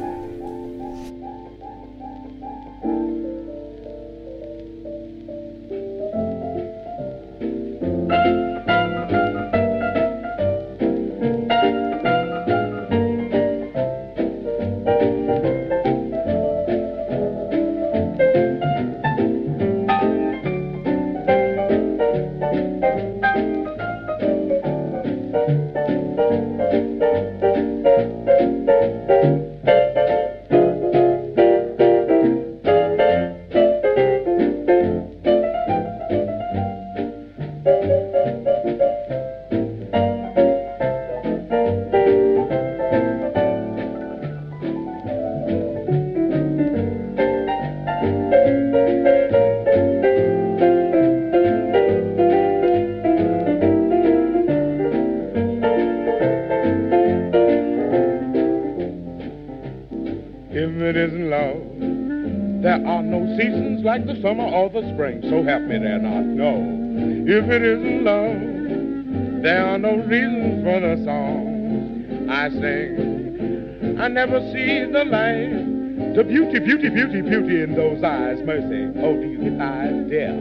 If it isn't love, there are no reasons for the songs I sing. I never see the light, the beauty, beauty, beauty, beauty in those eyes. Mercy, oh, these eyes, dear.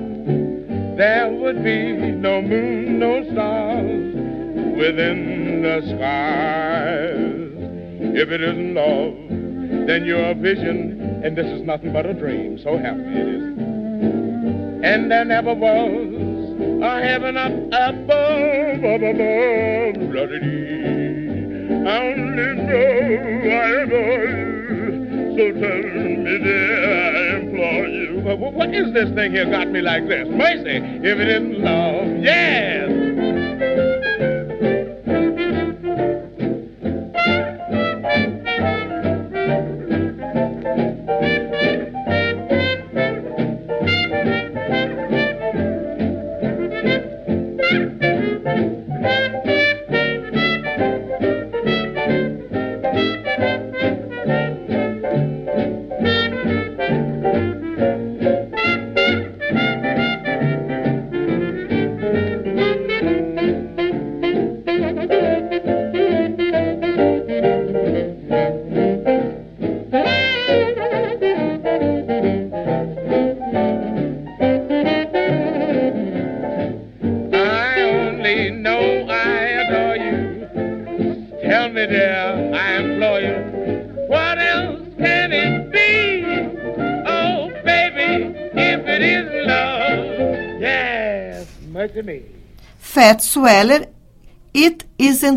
There would be no moon, no stars within the skies. If it isn't love, then you're a vision, and this is nothing but a dream. So happy it is. And there never was a heaven up above, up above, la-dee-dee. I only know I adore you. So tell me, dear, I implore you. What is this thing here got me like this? Mercy, if it isn't love, yes.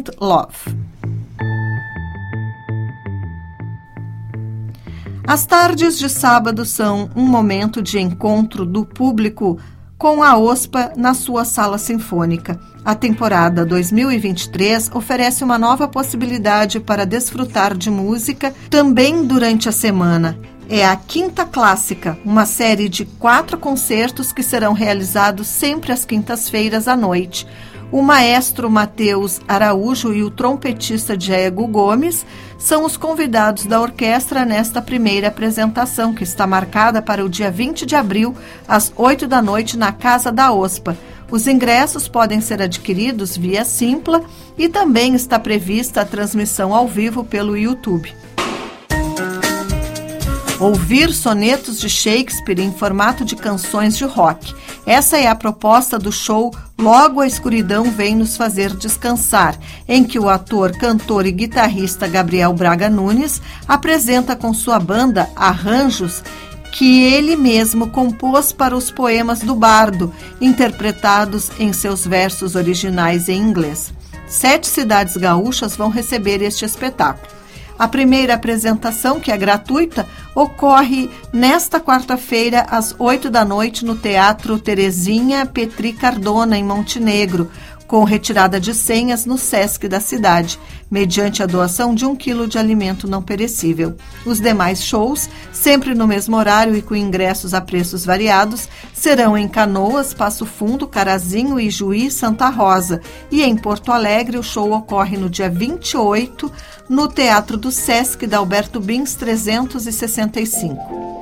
Isn't Love. As tardes de sábado são um momento de encontro do público com a OSPA na sua sala sinfônica. A temporada 2023 oferece uma nova possibilidade para desfrutar de música também durante a semana. É a Quinta Clássica, uma série de quatro concertos que serão realizados sempre às quintas-feiras à noite. O maestro Matheus Araújo e o trompetista Diego Gomes são os convidados da orquestra nesta primeira apresentação, que está marcada para o dia 20 de abril, às 8 da noite, na Casa da OSPA. Os ingressos podem ser adquiridos via Simpla e também está prevista a transmissão ao vivo pelo YouTube. Ouvir sonetos de Shakespeare em formato de canções de rock. Essa é a proposta do show Logo a Escuridão Vem Nos Fazer Descansar, em que o ator, cantor e guitarrista Gabriel Braga Nunes apresenta com sua banda arranjos que ele mesmo compôs para os poemas do bardo, interpretados em seus versos originais em inglês. Sete cidades gaúchas vão receber este espetáculo. A primeira apresentação, que é gratuita, ocorre nesta quarta-feira, às 8 da noite, no Teatro Terezinha Petri Cardona, em Montenegro, com retirada de senhas no SESC da cidade, mediante a doação de um quilo de alimento não perecível. Os demais shows, sempre no mesmo horário e com ingressos a preços variados, serão em Canoas, Passo Fundo, Carazinho, Ijuí, Santa Rosa. E em Porto Alegre, o show ocorre no dia 28, no Teatro do Sesc da Alberto Bins 365.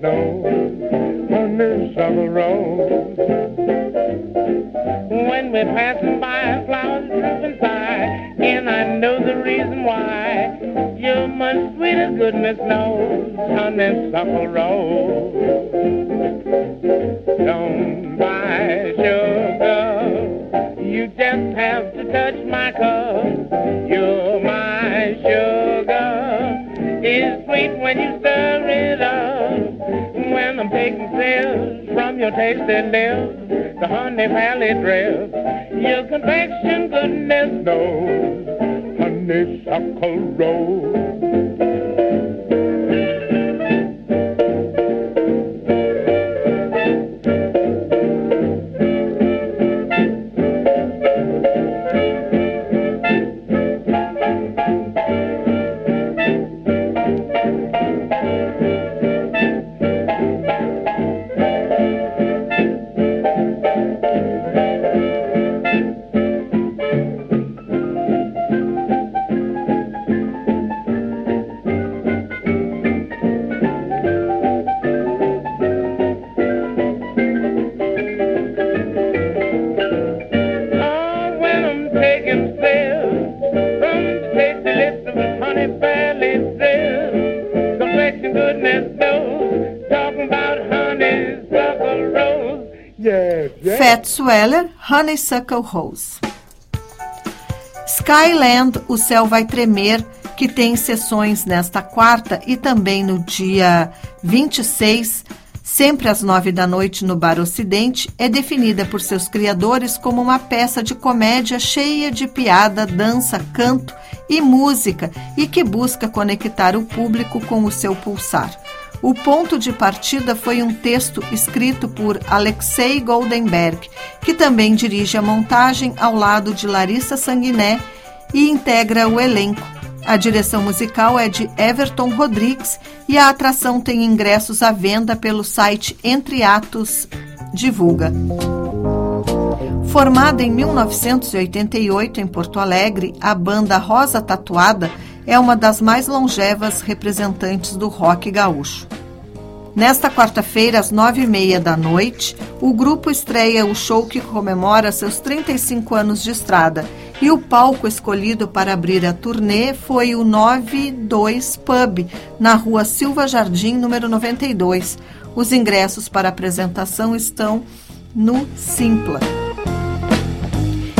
Knows, on this summer road. When we're passing by, flowers drooping by, and I know the reason why. You're much sweeter, goodness knows, on this summer road. The honey valley drip. Your confection, goodness knows, honeysuckle rose. Sweller, Honeysuckle Rose. Skyland, O Céu Vai Tremer, que tem sessões nesta quarta e também no dia 26, sempre às nove da noite no Bar Ocidente, é definida por seus criadores como uma peça de comédia cheia de piada, dança, canto e música e que busca conectar o público com o seu pulsar. O ponto de partida foi um texto escrito por Alexei Goldenberg, que também dirige a montagem ao lado de Larissa Sanguiné e integra o elenco. A direção musical é de Everton Rodrigues e a atração tem ingressos à venda pelo site Entre Atos Divulga. Formada em 1988 em Porto Alegre, a banda Rosa Tatuada é uma das mais longevas representantes do rock gaúcho. Nesta quarta-feira, às nove e meia da noite, o grupo estreia o show que comemora seus 35 anos de estrada e o palco escolhido para abrir a turnê foi o 92 Pub, na rua Silva Jardim, número 92. Os ingressos para a apresentação estão no Simpla.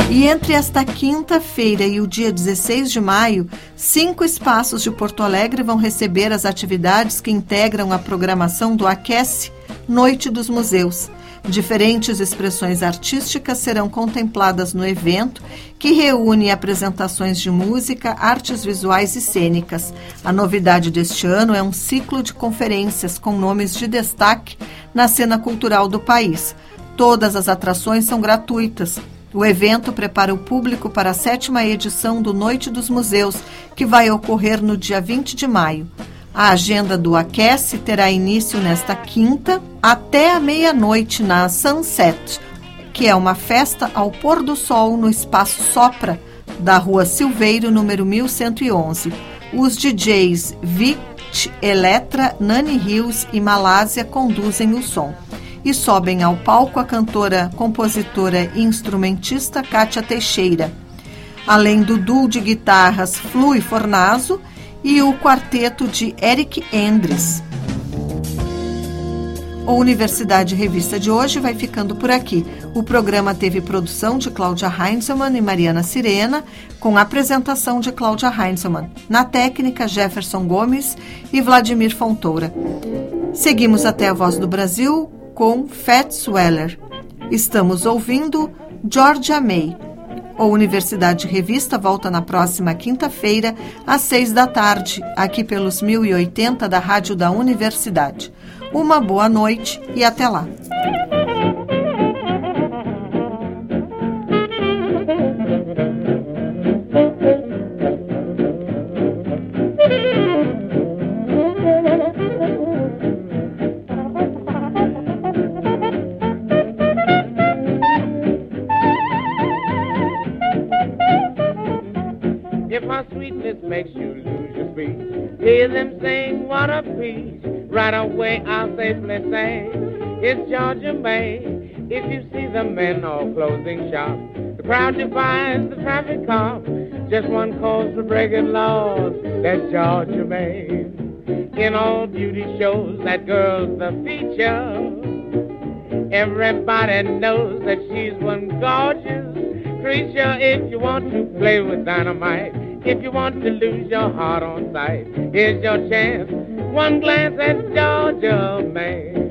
E entre esta quinta-feira e o dia 16 de maio, cinco espaços de Porto Alegre vão receber as atividades que integram a programação do Aquece Noite dos Museus. Diferentes expressões artísticas serão contempladas no evento, que reúne apresentações de música, artes visuais e cênicas. A novidade deste ano é um ciclo de conferências com nomes de destaque na cena cultural do país. Todas as atrações são gratuitas. O evento prepara o público para a sétima edição do Noite dos Museus, que vai ocorrer no dia 20 de maio. A agenda do Aquece terá início nesta quinta até a meia-noite na Sunset, que é uma festa ao pôr do sol no Espaço Sopra, da Rua Silveiro, número 1111. Os DJs Vict, Eletra, Nani Hills e Malásia conduzem o som e sobem ao palco a cantora, compositora e instrumentista Kátia Teixeira, além do duo de guitarras Flui Fornazo e o quarteto de Eric Endres. O Universidade Revista de hoje vai ficando por aqui. O programa teve produção de Cláudia Heinzelmann e Mariana Sirena, com apresentação de Cláudia Heinzelmann. Na técnica, Jefferson Gomes e Vladimir Fontoura. Seguimos até a Voz do Brasil com Fats Weller. Estamos ouvindo Georgia May. A Universidade Revista volta na próxima quinta-feira, às seis da tarde, aqui pelos 1080 da Rádio da Universidade. Uma boa noite e até lá. Right away I'll safely say it's Georgia May. If you see the men all closing shop, the crowd divides the traffic cop. Just one cause for breaking laws, that's Georgia May. In all beauty shows, that girl's the feature. Everybody knows that she's one gorgeous creature. If you want to play with dynamite, if you want to lose your heart on sight, here's your chance one glance at Georgia, man.